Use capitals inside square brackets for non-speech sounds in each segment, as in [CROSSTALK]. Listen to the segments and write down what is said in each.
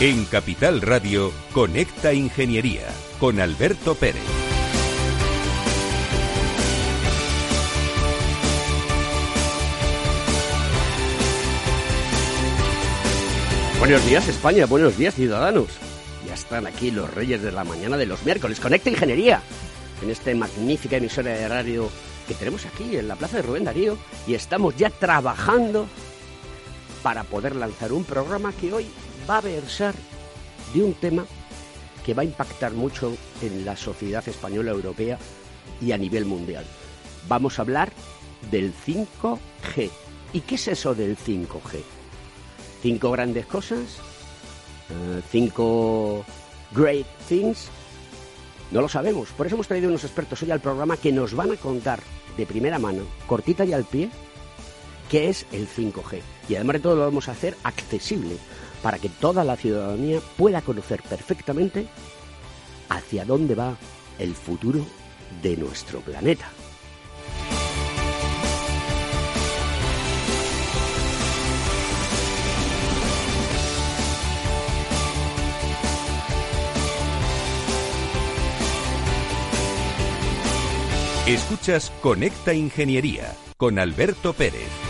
En Capital Radio, Conecta Ingeniería con Alberto Pérez. Buenos días España, buenos días ciudadanos. Ya están aquí los reyes de la mañana de los miércoles. Conecta Ingeniería. En esta magnífica emisora de radio que tenemos aquí en la Plaza de Rubén Darío. Y estamos ya trabajando para poder lanzar un programa que hoy va a versar de un tema que va a impactar mucho en la sociedad española europea y a nivel mundial. Vamos a hablar del 5G. ¿Y qué es eso del 5G? ¿Cinco grandes cosas? Eh, ¿Cinco great things? No lo sabemos. Por eso hemos traído unos expertos hoy al programa que nos van a contar de primera mano, cortita y al pie, qué es el 5G. Y además de todo lo vamos a hacer accesible para que toda la ciudadanía pueda conocer perfectamente hacia dónde va el futuro de nuestro planeta. Escuchas Conecta Ingeniería con Alberto Pérez.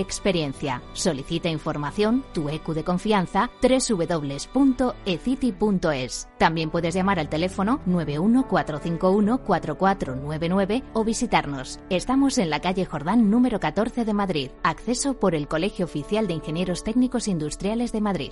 experiencia. Solicita información, tu EQ de confianza, www.ecity.es. También puedes llamar al teléfono 914514499 o visitarnos. Estamos en la calle Jordán número 14 de Madrid. Acceso por el Colegio Oficial de Ingenieros Técnicos Industriales de Madrid.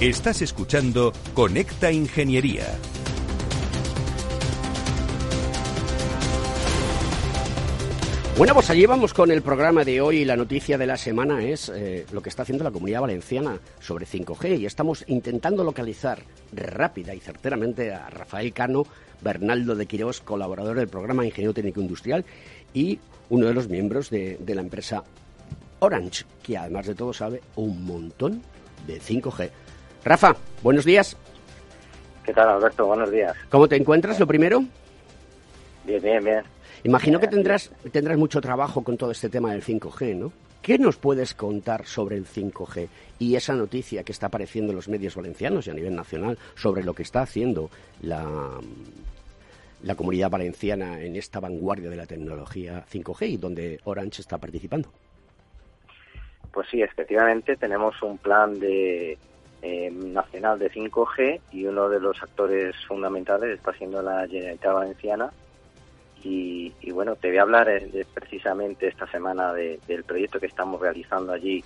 Estás escuchando Conecta Ingeniería. Bueno, pues allí vamos con el programa de hoy. La noticia de la semana es eh, lo que está haciendo la comunidad valenciana sobre 5G y estamos intentando localizar rápida y certeramente a Rafael Cano, Bernaldo de Quirós, colaborador del programa Ingeniero Técnico Industrial y uno de los miembros de la empresa Orange, que además de todo sabe un montón de 5G. Rafa, buenos días. ¿Qué tal, Alberto? Buenos días. ¿Cómo te encuentras, lo primero? Bien, bien, bien. Imagino que tendrás, tendrás mucho trabajo con todo este tema del 5G, ¿no? ¿Qué nos puedes contar sobre el 5G y esa noticia que está apareciendo en los medios valencianos y a nivel nacional sobre lo que está haciendo la, la comunidad valenciana en esta vanguardia de la tecnología 5G y donde Orange está participando? Pues sí, efectivamente tenemos un plan de eh, nacional de 5G y uno de los actores fundamentales está siendo la Generalitat Valenciana. Y, bueno, te voy a hablar eh, precisamente esta semana del proyecto que estamos realizando allí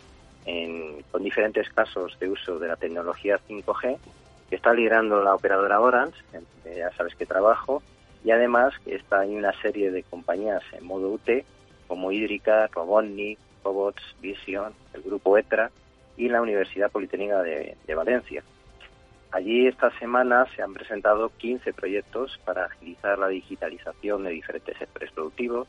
con diferentes casos de uso de la tecnología 5G que está liderando la operadora Orange, ya sabes que trabajo, y además está en una serie de compañías en modo UT como Hídrica, Robotnik, Robots, Vision, el grupo ETRA y la Universidad Politécnica de, Valencia. Allí esta semana se han presentado 15 proyectos para agilizar la digitalización de diferentes sectores productivos.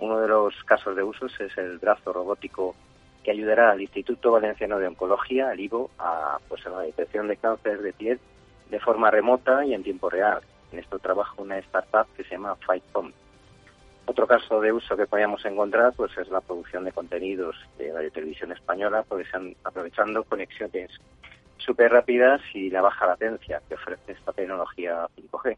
Uno de los casos de uso es el brazo robótico que ayudará al Instituto Valenciano de Oncología, el IVO, a, pues, a la detección de cáncer de piel de forma remota y en tiempo real. En esto trabaja una startup que se llama FightCom. Otro caso de uso que podríamos encontrar pues es la producción de contenidos de Radio Televisión Española, aprovechando conexiones súper rápidas y la baja latencia que ofrece esta tecnología 5G.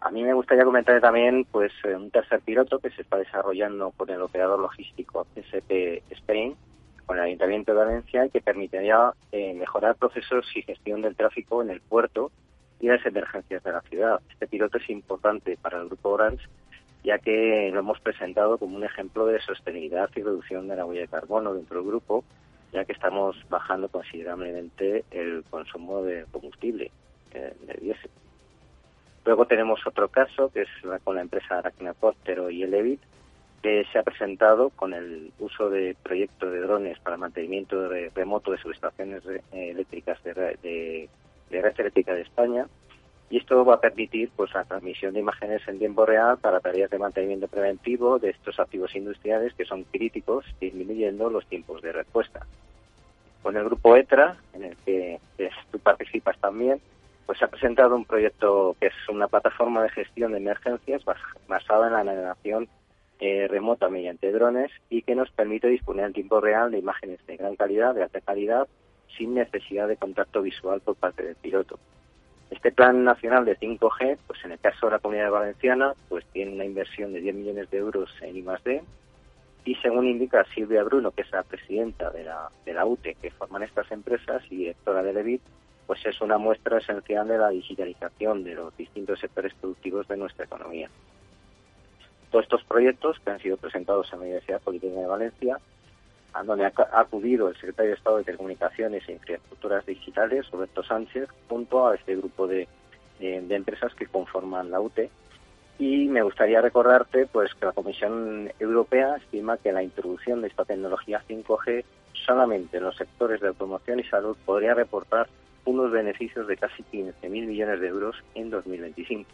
A mí me gustaría comentar también pues eh, un tercer piloto que se está desarrollando con el operador logístico CSP Spain, con el Ayuntamiento de Valencia, que permitiría eh, mejorar procesos y gestión del tráfico en el puerto y las emergencias de la ciudad. Este piloto es importante para el Grupo Orange, ya que lo hemos presentado como un ejemplo de sostenibilidad y reducción de la huella de carbono dentro del grupo, ya que estamos bajando considerablemente el consumo de combustible, eh, de diésel. Luego tenemos otro caso, que es con la empresa Aracnacóptero y Elevit, que se ha presentado con el uso de proyectos de drones para mantenimiento remoto de subestaciones eléctricas de, de, red eléctrica de España. Y esto va a permitir pues la transmisión de imágenes en tiempo real para tareas de mantenimiento preventivo de estos activos industriales que son críticos, disminuyendo los tiempos de respuesta. Con el grupo ETRA, en el que tú participas también, pues se ha presentado un proyecto que es una plataforma de gestión de emergencias basada en la navegación eh, remota mediante drones y que nos permite disponer en tiempo real de imágenes de gran calidad, de alta calidad, sin necesidad de contacto visual por parte del piloto. Este plan nacional de 5G, pues en el caso de la Comunidad Valenciana, pues tiene una inversión de 10 millones de euros en I+D y según indica Silvia Bruno, que es la presidenta de la, de la UTE que forman estas empresas y directora de Levit, pues es una muestra esencial de la digitalización de los distintos sectores productivos de nuestra economía. Todos estos proyectos que han sido presentados en la Universidad Politécnica de Valencia, a donde ha acudido el secretario de Estado de Telecomunicaciones e Infraestructuras Digitales, Roberto Sánchez, junto a este grupo de, de empresas que conforman la UTE, y me gustaría recordarte pues que la Comisión Europea estima que la introducción de esta tecnología 5G solamente en los sectores de automoción y salud podría reportar unos beneficios de casi 15.000 millones de euros en 2025.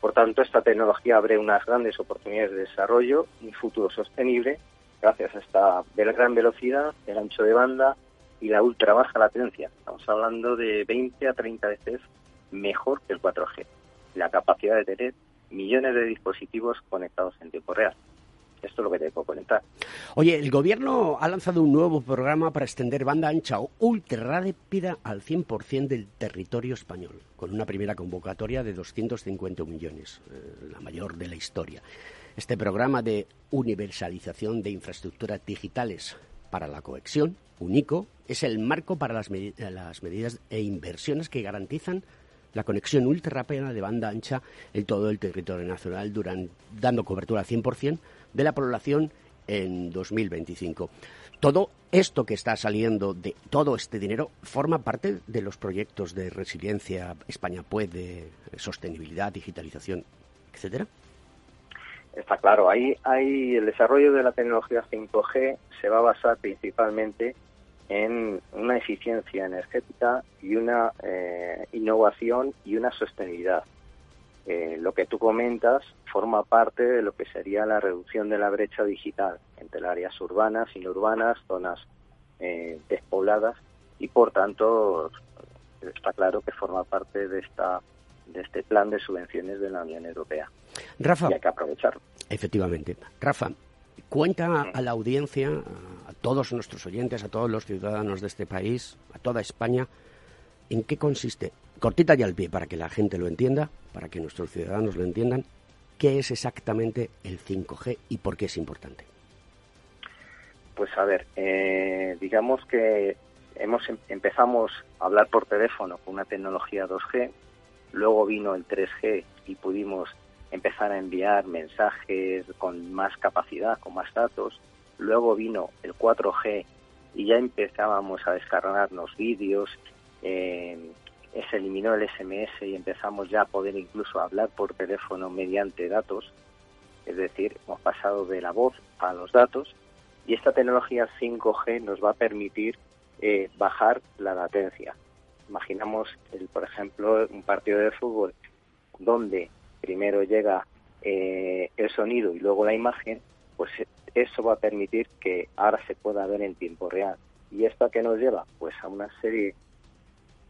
Por tanto, esta tecnología abre unas grandes oportunidades de desarrollo y futuro sostenible gracias a esta gran velocidad, el ancho de banda y la ultra baja latencia. Estamos hablando de 20 a 30 veces mejor que el 4G. La capacidad de tener millones de dispositivos conectados en tiempo real. Esto es lo que te puedo comentar. Oye, el gobierno ha lanzado un nuevo programa para extender banda ancha o ultra rápida al 100% del territorio español, con una primera convocatoria de 250 millones, eh, la mayor de la historia. Este programa de universalización de infraestructuras digitales para la cohesión, UNICO, es el marco para las, las medidas e inversiones que garantizan la conexión ultra rápida de banda ancha en todo el territorio nacional, dando cobertura al 100% de la población en 2025. Todo esto que está saliendo de todo este dinero forma parte de los proyectos de resiliencia España puede, sostenibilidad, digitalización, etcétera. Está claro, ahí, hay el desarrollo de la tecnología 5G se va a basar principalmente en una eficiencia energética y una eh, innovación y una sostenibilidad. Eh, lo que tú comentas forma parte de lo que sería la reducción de la brecha digital entre las áreas urbanas, inurbanas, zonas eh, despobladas y por tanto está claro que forma parte de esta de este plan de subvenciones de la Unión Europea. Rafa, y hay que aprovecharlo. Efectivamente. Rafa, cuenta a la audiencia, a todos nuestros oyentes, a todos los ciudadanos de este país, a toda España, en qué consiste cortita y al pie para que la gente lo entienda, para que nuestros ciudadanos lo entiendan, qué es exactamente el 5G y por qué es importante. Pues a ver, eh, digamos que hemos em, empezamos a hablar por teléfono con una tecnología 2G, luego vino el 3G y pudimos empezar a enviar mensajes con más capacidad, con más datos. Luego vino el 4G y ya empezábamos a descargarnos vídeos, eh, se eliminó el SMS y empezamos ya a poder incluso hablar por teléfono mediante datos, es decir, hemos pasado de la voz a los datos y esta tecnología 5G nos va a permitir eh, bajar la latencia. Imaginamos, el, por ejemplo, un partido de fútbol donde primero llega eh, el sonido y luego la imagen, pues eso va a permitir que ahora se pueda ver en tiempo real. ¿Y esto a qué nos lleva? Pues a una serie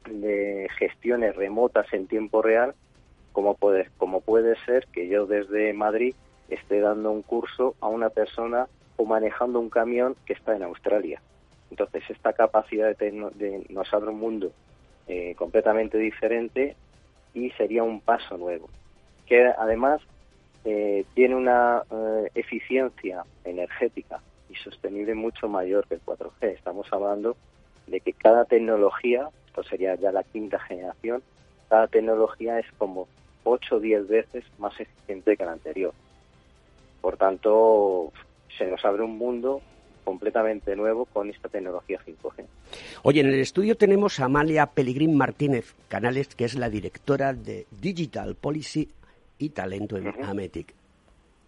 de gestiones remotas en tiempo real, como puede, como puede ser que yo desde Madrid esté dando un curso a una persona o manejando un camión que está en Australia. Entonces, esta capacidad de, nos abre un mundo eh, completamente diferente y sería un paso nuevo, que además eh, tiene una eh, eficiencia energética y sostenible mucho mayor que el 4G. Estamos hablando de que cada tecnología sería ya la quinta generación, cada tecnología es como 8 o 10 veces más eficiente que la anterior. Por tanto, se nos abre un mundo completamente nuevo con esta tecnología 5G. Oye, en el estudio tenemos a Amalia Pelegrín Martínez Canales, que es la directora de Digital Policy y Talento en Ametic.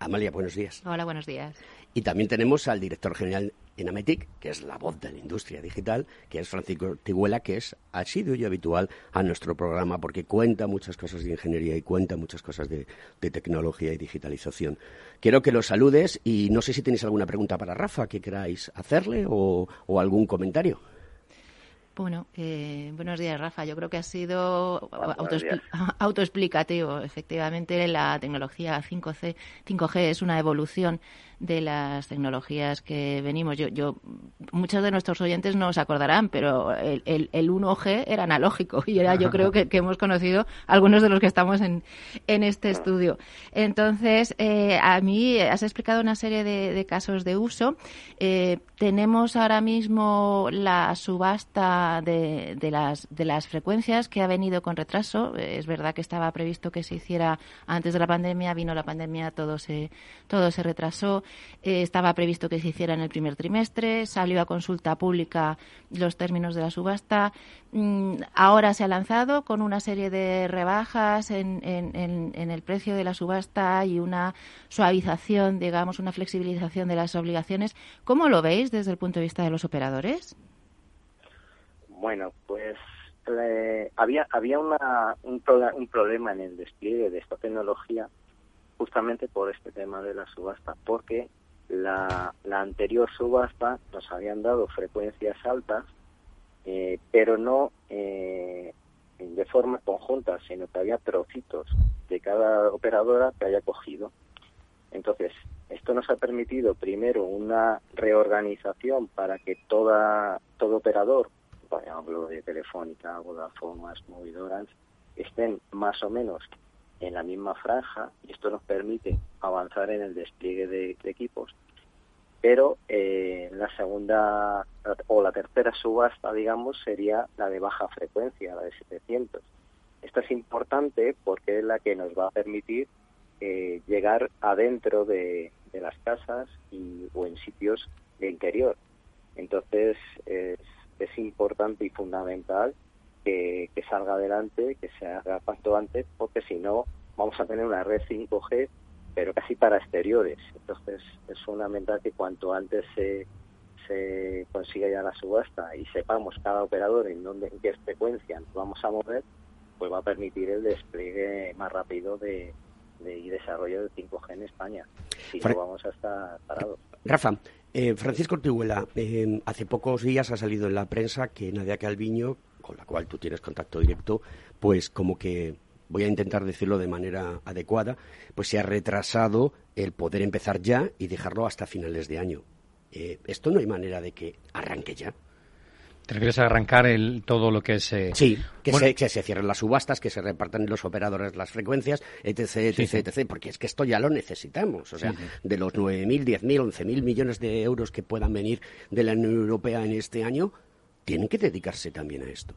Amalia, buenos días. Hola, buenos días. Y también tenemos al director general en Ametic, que es la voz de la industria digital, que es Francisco Tiguela, que es sido y habitual a nuestro programa porque cuenta muchas cosas de ingeniería y cuenta muchas cosas de, tecnología y digitalización. Quiero que lo saludes y no sé si tenéis alguna pregunta para Rafa que queráis hacerle o algún comentario. Bueno, eh, buenos días, Rafa. Yo creo que ha sido [LAUGHS] autoexplicativo. Efectivamente, la tecnología 5C, 5G es una evolución de las tecnologías que venimos. Yo, yo, muchos de nuestros oyentes no se acordarán, pero el, el, 1G era analógico y era, yo creo que, hemos conocido algunos de los que estamos en, en este estudio. Entonces, eh, a mí has explicado una serie de, casos de uso. Eh, tenemos ahora mismo la subasta de, de, las, de las frecuencias que ha venido con retraso. Es verdad que estaba previsto que se hiciera antes de la pandemia, vino la pandemia, todo se, todo se retrasó. Eh, estaba previsto que se hiciera en el primer trimestre, salió a consulta pública los términos de la subasta. Mm, ahora se ha lanzado con una serie de rebajas en, en, el precio de la subasta y una suavización, digamos, una flexibilización de las obligaciones. ¿Cómo lo veis desde el punto de vista de los operadores? Bueno, pues había había una, un, un problema en el despliegue de esta tecnología justamente por este tema de la subasta, porque la, la anterior subasta nos habían dado frecuencias altas, eh, pero no eh, de forma conjunta, sino que había trocitos de cada operadora que haya cogido. Entonces, esto nos ha permitido primero una reorganización para que toda, todo operador, por ejemplo de Telefónica, Vodafone, más movidoras, estén más o menos en la misma franja y esto nos permite avanzar en el despliegue de, equipos. Pero eh, la segunda o la tercera subasta, digamos, sería la de baja frecuencia, la de 700. Esta es importante porque es la que nos va a permitir eh, llegar adentro de, las casas y, o en sitios de interior. Entonces es, es importante y fundamental que, salga adelante, que se haga cuanto antes, porque si no vamos a tener una red 5G, pero casi para exteriores. Entonces es fundamental que cuanto antes se, se consiga ya la subasta y sepamos cada operador en dónde, en qué frecuencia nos vamos a mover, pues va a permitir el despliegue más rápido de, y desarrollo del 5G en España. Si no, vamos a estar parados. Rafa, eh, Francisco Ortiguela, eh, hace pocos días ha salido en la prensa que Nadia Calviño con la cual tú tienes contacto directo, pues como que voy a intentar decirlo de manera adecuada, pues se ha retrasado el poder empezar ya y dejarlo hasta finales de año. Eh, ¿Esto no hay manera de que arranque ya? ¿Te refieres a arrancar el, todo lo que es...? Eh, sí, que, se, que, se, cierren las subastas, que se repartan los operadores las frecuencias, etc, etc, etc, porque es que esto ya lo necesitamos. O sea, de los 9.000, 10.000, 11.000 millones de euros que puedan venir de la Unión Europea en este año, tienen que dedicarse también a esto.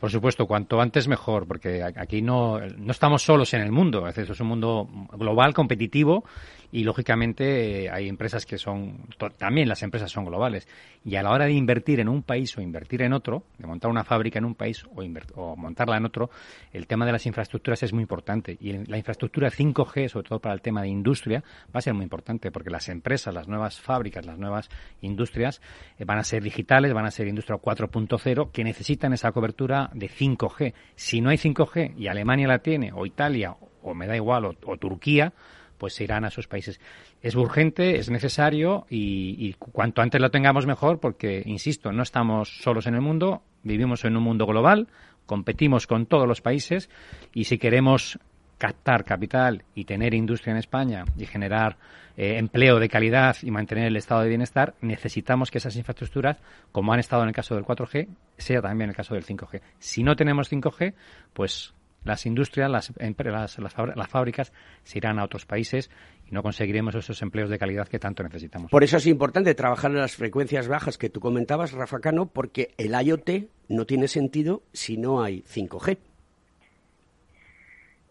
Por supuesto, cuanto antes mejor, porque aquí no, no estamos solos en el mundo. Es, decir, es un mundo global, competitivo, y lógicamente hay empresas que son, también las empresas son globales. Y a la hora de invertir en un país o invertir en otro, de montar una fábrica en un país o, o montarla en otro, el tema de las infraestructuras es muy importante. Y la infraestructura 5G, sobre todo para el tema de industria, va a ser muy importante, porque las empresas, las nuevas fábricas, las nuevas industrias eh, van a ser digitales, van a ser industria 4.0, que necesitan esa cobertura de 5G. Si no hay 5G y Alemania la tiene, o Italia, o me da igual, o, Turquía, pues se irán a sus países. Es urgente, es necesario y, cuanto antes lo tengamos mejor porque, insisto, no estamos solos en el mundo, vivimos en un mundo global, competimos con todos los países y si queremos captar capital y tener industria en España y generar eh, empleo de calidad y mantener el estado de bienestar, necesitamos que esas infraestructuras, como han estado en el caso del 4G, sea también el caso del 5G. Si no tenemos 5G, pues las industrias, las, las, las, fábricas se irán a otros países y no conseguiremos esos empleos de calidad que tanto necesitamos. Por eso es importante trabajar en las frecuencias bajas que tú comentabas, Rafa Cano, porque el IoT no tiene sentido si no hay 5G.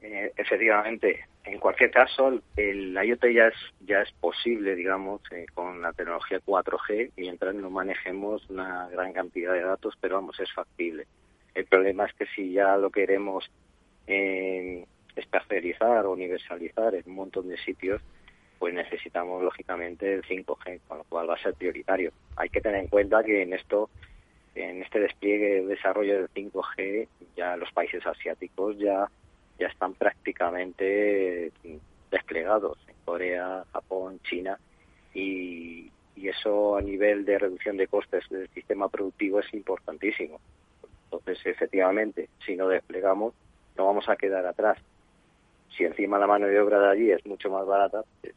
Eh, efectivamente, en cualquier caso, el IoT ya es, ya es posible, digamos, eh, con la tecnología 4G, mientras no manejemos una gran cantidad de datos, pero vamos, es factible. El problema es que si ya lo queremos eh, o universalizar en un montón de sitios, pues necesitamos lógicamente el 5G, con lo cual va a ser prioritario. Hay que tener en cuenta que en esto, en este despliegue, desarrollo del 5G, ya los países asiáticos ya ya están prácticamente desplegados en Corea, Japón, China y, eso a nivel de reducción de costes del sistema productivo es importantísimo. Entonces, efectivamente, si no desplegamos, no vamos a quedar atrás. Si encima la mano de obra de allí es mucho más barata, pues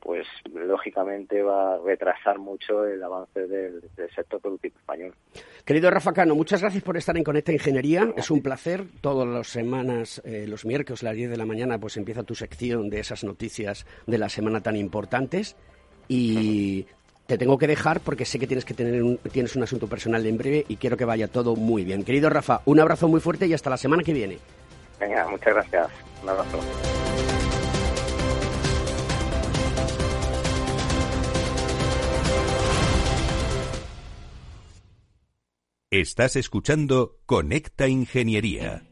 pues lógicamente va a retrasar mucho el avance del, sector productivo español. Querido Rafa Cano, muchas gracias por estar en Conecta Ingeniería. Es un placer. Todas las semanas, eh, los miércoles a las 10 de la mañana, pues empieza tu sección de esas noticias de la semana tan importantes. Y te tengo que dejar porque sé que tienes que tener un, tienes un asunto personal en breve y quiero que vaya todo muy bien. Querido Rafa, un abrazo muy fuerte y hasta la semana que viene. Venga, muchas gracias. Un abrazo. Estás escuchando Conecta Ingeniería.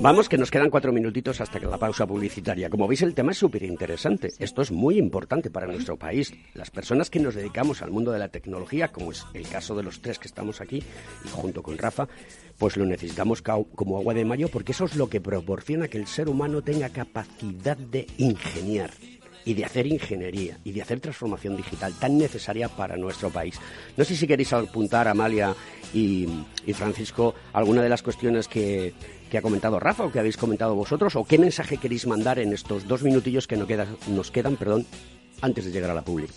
Vamos, que nos quedan cuatro minutitos hasta que la pausa publicitaria. Como veis, el tema es súper interesante. Esto es muy importante para nuestro país. Las personas que nos dedicamos al mundo de la tecnología, como es el caso de los tres que estamos aquí, y junto con Rafa, pues lo necesitamos como agua de mayo porque eso es lo que proporciona que el ser humano tenga capacidad de ingeniar y de hacer ingeniería y de hacer transformación digital tan necesaria para nuestro país. No sé si queréis apuntar, Amalia y, y Francisco, alguna de las cuestiones que, que ha comentado Rafa o que habéis comentado vosotros o qué mensaje queréis mandar en estos dos minutillos que nos, nos quedan perdón, antes de llegar a la pública.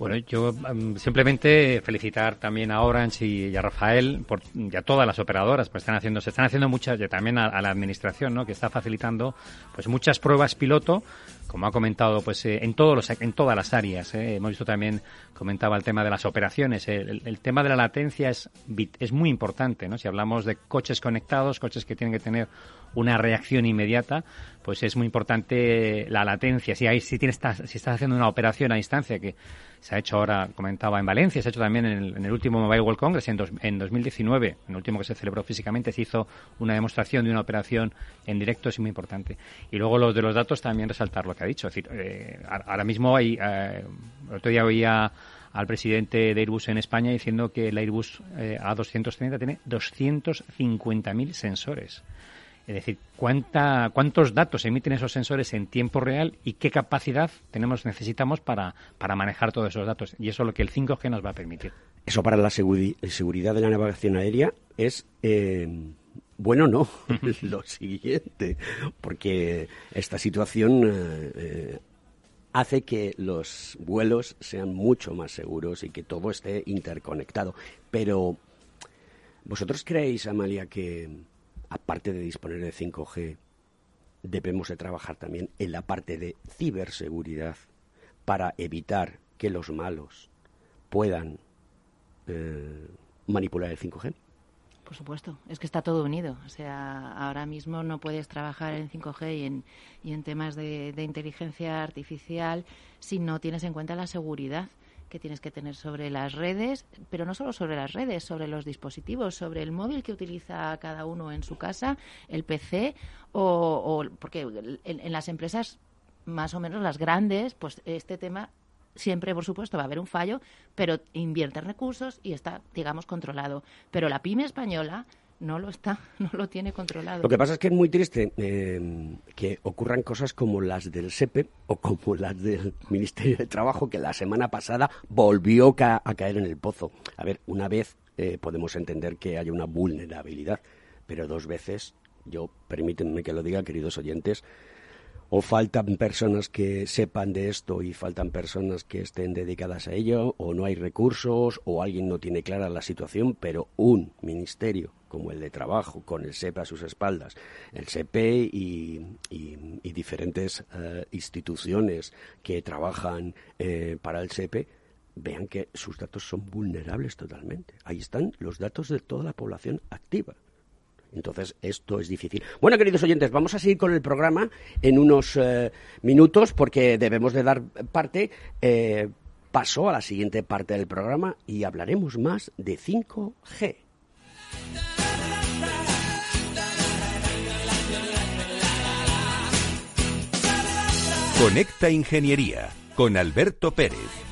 Bueno, yo em, simplemente felicitar también a Orange y, a Rafael por, y a todas las operadoras, pues están haciendo, se están haciendo muchas, y también a, la administración, ¿no? que está facilitando pues muchas pruebas piloto, como ha comentado, pues eh, en todos los, en todas las áreas. ¿eh? Hemos visto también, comentaba el tema de las operaciones. El, el, tema de la latencia es, es muy importante, ¿no? Si hablamos de coches conectados, coches que tienen que tener una reacción inmediata, pues es muy importante la latencia. Si, hay, si, tienes, si estás haciendo una operación a distancia, que se ha hecho ahora, comentaba, en Valencia, se ha hecho también en el, último Mobile World Congress en, en 2019, en el último que se celebró físicamente, se hizo una demostración de una operación en directo, es muy importante. Y luego los de los datos también resaltar lo que ha dicho. Decir, eh, ahora mismo hay, eh, el otro día oía al presidente de Airbus en España diciendo que el Airbus eh, A230 tiene 250.000 sensores. Es decir, ¿cuánta, ¿cuántos datos emiten esos sensores en tiempo real y qué capacidad tenemos necesitamos para, para manejar todos esos datos? Y eso es lo que el 5G nos va a permitir. Eso para la seguridad de la navegación aérea es... Eh, bueno, no, [LAUGHS] [LAUGHS] lo siguiente, porque esta situación eh, eh, hace que los vuelos sean mucho más seguros y que todo esté interconectado. Pero, ¿vosotros creéis, Amalia, que aparte de disponer de 5G, debemos de trabajar también en la parte de ciberseguridad para evitar que los malos puedan eh, manipular el 5G? Por supuesto, es que está todo unido. O sea, ahora mismo no puedes trabajar en 5G y en, y en temas de, de inteligencia artificial si no tienes en cuenta la seguridad que tienes que tener sobre las redes, pero no solo sobre las redes, sobre los dispositivos, sobre el móvil que utiliza cada uno en su casa, el PC, o, porque en, las empresas más o menos las grandes, pues este tema siempre, por supuesto, va a haber un fallo, pero invierte recursos y está, digamos, controlado. Pero la pyme española no lo está, [LAUGHS] no lo tiene controlado. Lo que pasa es que es muy triste eh, que ocurran cosas como las del SEPE o como las del Ministerio de Trabajo, que la semana pasada volvió a caer en el pozo. A ver, una vez eh, podemos entender que haya una vulnerabilidad, pero dos veces, yo permítanme que lo diga, queridos oyentes, o faltan personas que sepan de esto y faltan personas que estén dedicadas a ello, o no hay recursos, o alguien no tiene clara la situación, pero un ministerio como el de trabajo, con el SEPE a sus espaldas, el SEPE y, diferentes eh, instituciones que trabajan eh, para el SEPE, vean que sus datos son vulnerables totalmente. Ahí están los datos de toda la población activa. Entonces, esto es difícil. Bueno, queridos oyentes, vamos a seguir con el programa en unos eh, minutos porque debemos de dar parte. Eh, paso a la siguiente parte del programa y hablaremos más de 5G. Conecta Ingeniería con Alberto Pérez.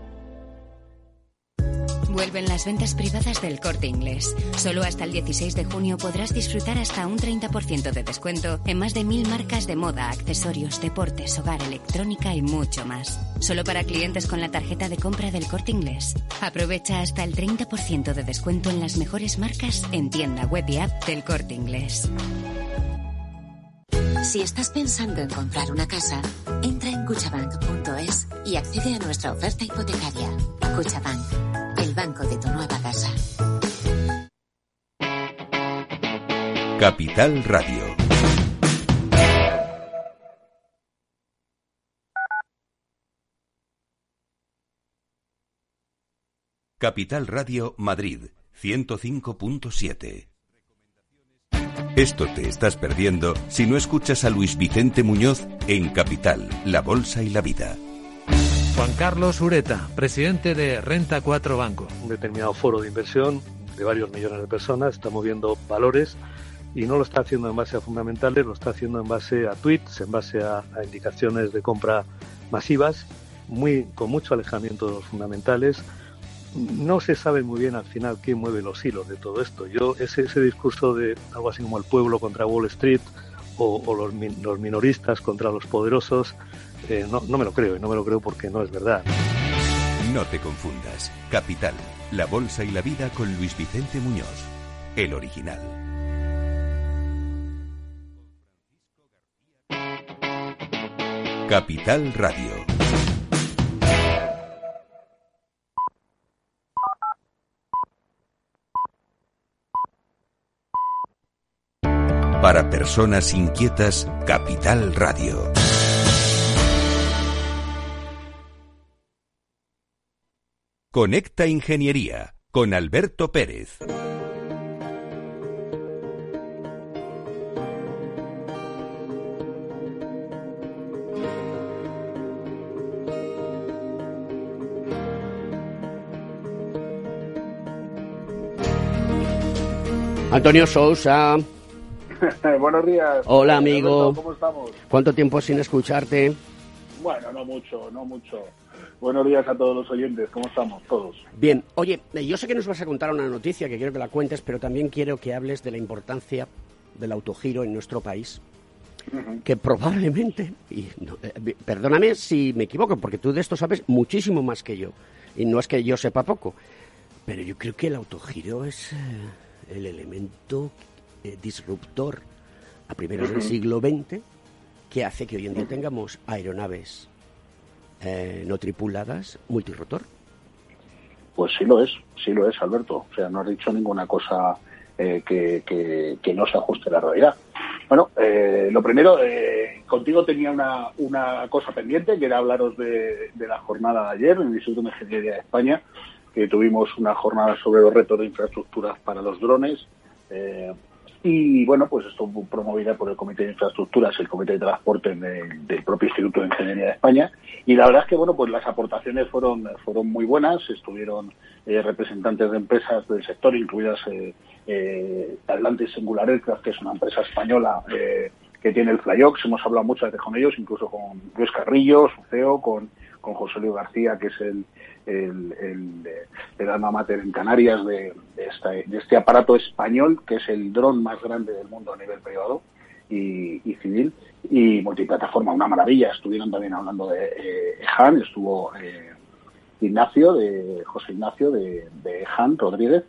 Vuelven las ventas privadas del corte inglés. Solo hasta el 16 de junio podrás disfrutar hasta un 30% de descuento en más de mil marcas de moda, accesorios, deportes, hogar, electrónica y mucho más. Solo para clientes con la tarjeta de compra del corte inglés. Aprovecha hasta el 30% de descuento en las mejores marcas en tienda web y app del corte inglés. Si estás pensando en comprar una casa, entra en cuchabank.es y accede a nuestra oferta hipotecaria. Cuchabank banco de tu nueva casa. Capital Radio. Capital Radio Madrid 105.7. Esto te estás perdiendo si no escuchas a Luis Vicente Muñoz en Capital, La Bolsa y la Vida. Juan Carlos Ureta, presidente de Renta 4 Banco. Un determinado foro de inversión de varios millones de personas está moviendo valores y no lo está haciendo en base a fundamentales, lo está haciendo en base a tweets, en base a, indicaciones de compra masivas, muy, con mucho alejamiento de los fundamentales. No se sabe muy bien al final quién mueve los hilos de todo esto. Yo, ese, ese discurso de algo así como el pueblo contra Wall Street o, los, los minoristas contra los poderosos, eh, no, no me lo creo y no me lo creo porque no es verdad. No te confundas. Capital, la bolsa y la vida con Luis Vicente Muñoz, el original. Capital Radio. Para personas inquietas, Capital Radio. Conecta Ingeniería con Alberto Pérez. Antonio Sousa. [LAUGHS] Buenos días. Hola, amigo. ¿Cómo estamos? ¿Cuánto tiempo sin escucharte? Bueno, no mucho, no mucho. Buenos días a todos los oyentes. ¿Cómo estamos todos? Bien, oye, eh, yo sé que nos vas a contar una noticia que quiero que la cuentes, pero también quiero que hables de la importancia del autogiro en nuestro país, que probablemente, y no, eh, perdóname si me equivoco, porque tú de esto sabes muchísimo más que yo, y no es que yo sepa poco, pero yo creo que el autogiro es eh, el elemento eh, disruptor a primeros del siglo XX que hace que hoy en día tengamos aeronaves eh, no tripuladas multirotor. Pues sí lo es, sí lo es, Alberto. O sea, no has dicho ninguna cosa eh, que, que- no se ajuste a la realidad. Bueno, eh, lo primero, eh, contigo tenía una, una cosa pendiente, que era hablaros de, de la jornada de ayer en el Instituto de Ingeniería de España, que tuvimos una jornada sobre los retos de infraestructuras para los drones. eh, y bueno, pues esto promovida por el Comité de Infraestructuras el Comité de Transporte de- del propio Instituto de Ingeniería de España. Y la verdad es que bueno, pues las aportaciones fueron, fueron muy buenas. Estuvieron eh, representantes de empresas del sector, incluidas eh, eh, Atlantis Singular Aircraft, que es una empresa española eh, que tiene el Flyox. Hemos hablado muchas veces con ellos, incluso con Luis Carrillo, su CEO, con, con José Luis García, que es el, el, el, eh, el alma mater en Canarias de, esta- de este aparato español, que es el dron más grande del mundo a nivel privado y, civil, y multiplataforma, una maravilla. Estuvieron también hablando de eh, EJAN, estuvo eh, Ignacio, de José Ignacio de, EJAN Rodríguez,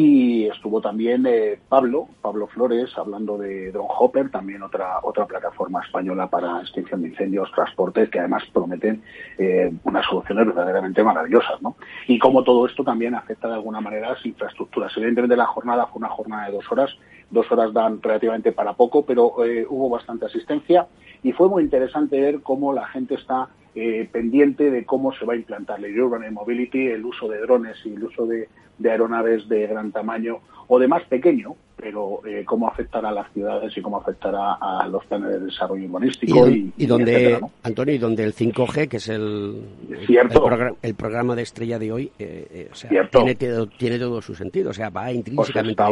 y estuvo también eh, Pablo, Pablo Flores, hablando de Drone Hopper, también otra otra plataforma española para extinción de incendios, transportes, que además prometen eh, unas soluciones verdaderamente maravillosas. ¿no? Y cómo todo esto también afecta de alguna manera a las infraestructuras. Evidentemente la jornada fue una jornada de dos horas, dos horas dan relativamente para poco, pero eh, hubo bastante asistencia y fue muy interesante ver cómo la gente está eh, pendiente de cómo se va a implantar la Urban Air Mobility, el uso de drones y el uso de, de aeronaves de gran tamaño o de más pequeño, pero eh, cómo afectará a las ciudades y cómo afectará a los planes de desarrollo urbanístico. Y, y donde, etcétera, ¿no? Antonio, y donde el 5G, que es el, Cierto. el progra- el programa de estrella de hoy, eh, eh, o sea, Cierto. tiene, todo- tiene todo su sentido, o sea, va Os intrínsecamente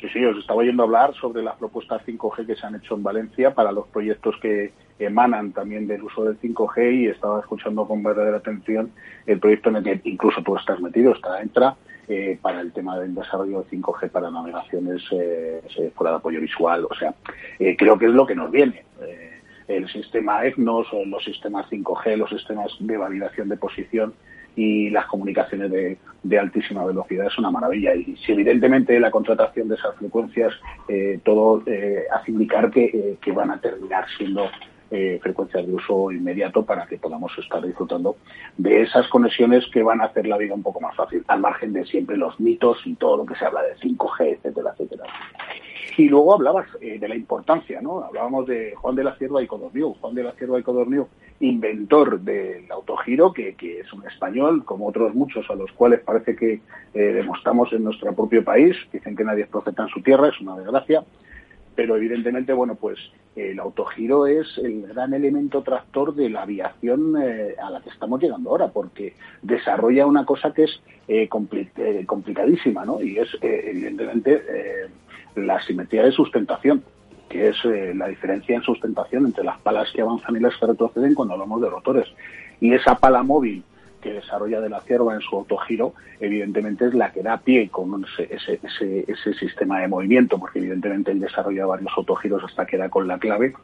sí, sí, os estaba oyendo hablar sobre las propuestas 5G que se han hecho en Valencia para los proyectos que emanan también del uso del 5G y estaba escuchando con verdadera atención el proyecto en el que incluso tú estás metido, está entra eh, para el tema del desarrollo de 5G para navegaciones eh, eh, fuera de apoyo visual. O sea, eh, creo que es lo que nos viene. El sistema EGNOS, los sistemas 5G, los sistemas de validación de posición y las comunicaciones de, altísima velocidad es una maravilla. Y si evidentemente la contratación de esas frecuencias, eh, todo eh, hace indicar que van a terminar siendo eh, frecuencias de uso inmediato para que podamos estar disfrutando de esas conexiones que van a hacer la vida un poco más fácil, al margen de siempre los mitos y todo lo que se habla de 5G, etcétera, etcétera. Y luego hablabas eh, de la importancia, ¿no? Hablábamos de Juan de la Cierva y Codorniu. Juan de la Cierva y Codorniu, inventor del autogiro, que, que es un español, como otros muchos a los cuales parece que eh, demostramos en nuestro propio país. Dicen que nadie es profeta en su tierra, es una desgracia. Pero evidentemente, bueno, pues el autogiro es el gran elemento tractor de la aviación eh, a la que estamos llegando ahora, porque desarrolla una cosa que es eh, compli- eh, complicadísima, ¿no? Y es, eh, evidentemente, eh, la simetría de sustentación, que es la diferencia en sustentación entre las palas que avanzan y las que retroceden cuando hablamos de rotores. Y esa pala móvil que desarrolla de la cierva en su autogiro, evidentemente es la que da pie con ese, ese, ese, sistema de movimiento, porque evidentemente él desarrolla varios autogiros hasta que da con la clave,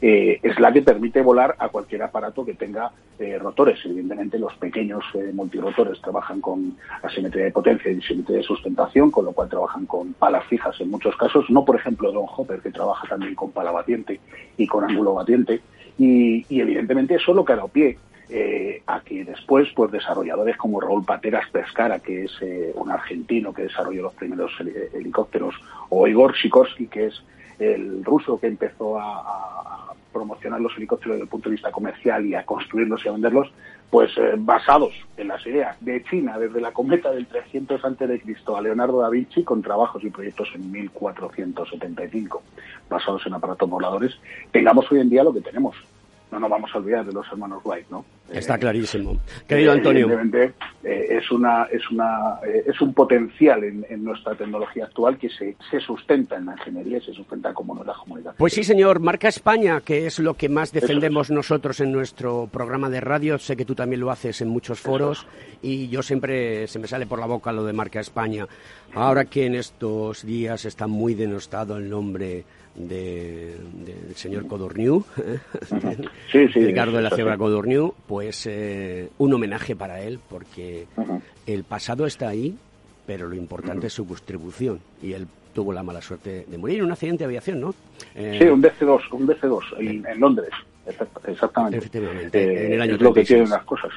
eh, es la que permite volar a cualquier aparato que tenga eh, rotores. Evidentemente los pequeños eh, multirotores trabajan con asimetría de potencia y asimetría de sustentación, con lo cual trabajan con palas fijas en muchos casos, no por ejemplo Don Hopper, que trabaja también con pala batiente y con ángulo batiente, y, y evidentemente eso es lo que ha dado pie eh, a que después pues desarrolladores como Raúl Pateras Pescara, que es eh, un argentino que desarrolló los primeros heli- helicópteros, o Igor Sikorsky, que es el ruso que empezó a, a promocionar los helicópteros desde el punto de vista comercial y a construirlos y a venderlos, pues eh, basados en las ideas de China desde la cometa del 300 antes de Cristo a Leonardo da Vinci con trabajos y proyectos en 1475 basados en aparatos voladores, tengamos hoy en día lo que tenemos no nos vamos a olvidar de los hermanos White, ¿no? Está clarísimo. Querido Antonio. Evidentemente, eh, es, una, es, una, eh, es un potencial en, en, nuestra tecnología actual que se, se sustenta en la ingeniería y se sustenta como en la comunidad. Pues sí, señor. Marca España, que es lo que más defendemos nosotros en nuestro programa de radio. Sé que tú también lo haces en muchos foros y yo siempre se me sale por la boca lo de Marca España. Ahora que en estos días está muy denostado el nombre de, del señor Codorniu, sí, sí, Ricardo de la Cebra. Codorniu, pues eh, un homenaje para él, porque el pasado está ahí, pero lo importante es su distribución. Y él tuvo la mala suerte de morir en un accidente de aviación, ¿no? Eh, Sí, un DC-2, un DC-2 en, en Londres. Exact- Exactamente. Efectivamente, Eh, en el año es lo que 36. tienen las cosas.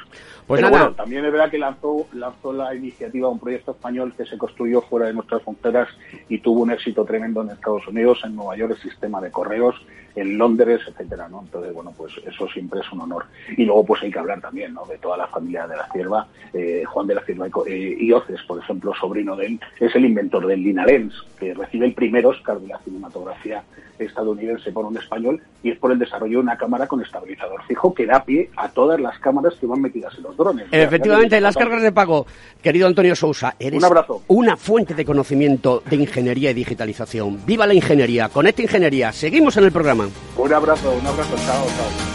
Pues Pero nada. bueno, también es verdad que lanzó, lanzó la iniciativa, un proyecto español que se construyó fuera de nuestras fronteras y tuvo un éxito tremendo en Estados Unidos, en Nueva York, el sistema de correos, en Londres, etcétera, ¿no? Entonces, bueno, pues eso siempre es un honor. Y luego, pues hay que hablar también, ¿no? De toda la familia de la Cierva. Eh, Juan de la Cierva y eh, Ioces, por ejemplo, sobrino de él, es el inventor del Linalens, que recibe el primer Oscar de la cinematografía estadounidense por un español y es por el desarrollo de una cámara con estabilizador fijo que da pie a todas las cámaras que van metidas en los drones. Efectivamente, las cargas de pago. Querido Antonio Sousa, eres Un abrazo. una fuente de conocimiento de ingeniería y digitalización. ¡Viva la ingeniería! Conecta Ingeniería. Seguimos en el programa. Un abrazo, un abrazo, chao, chao.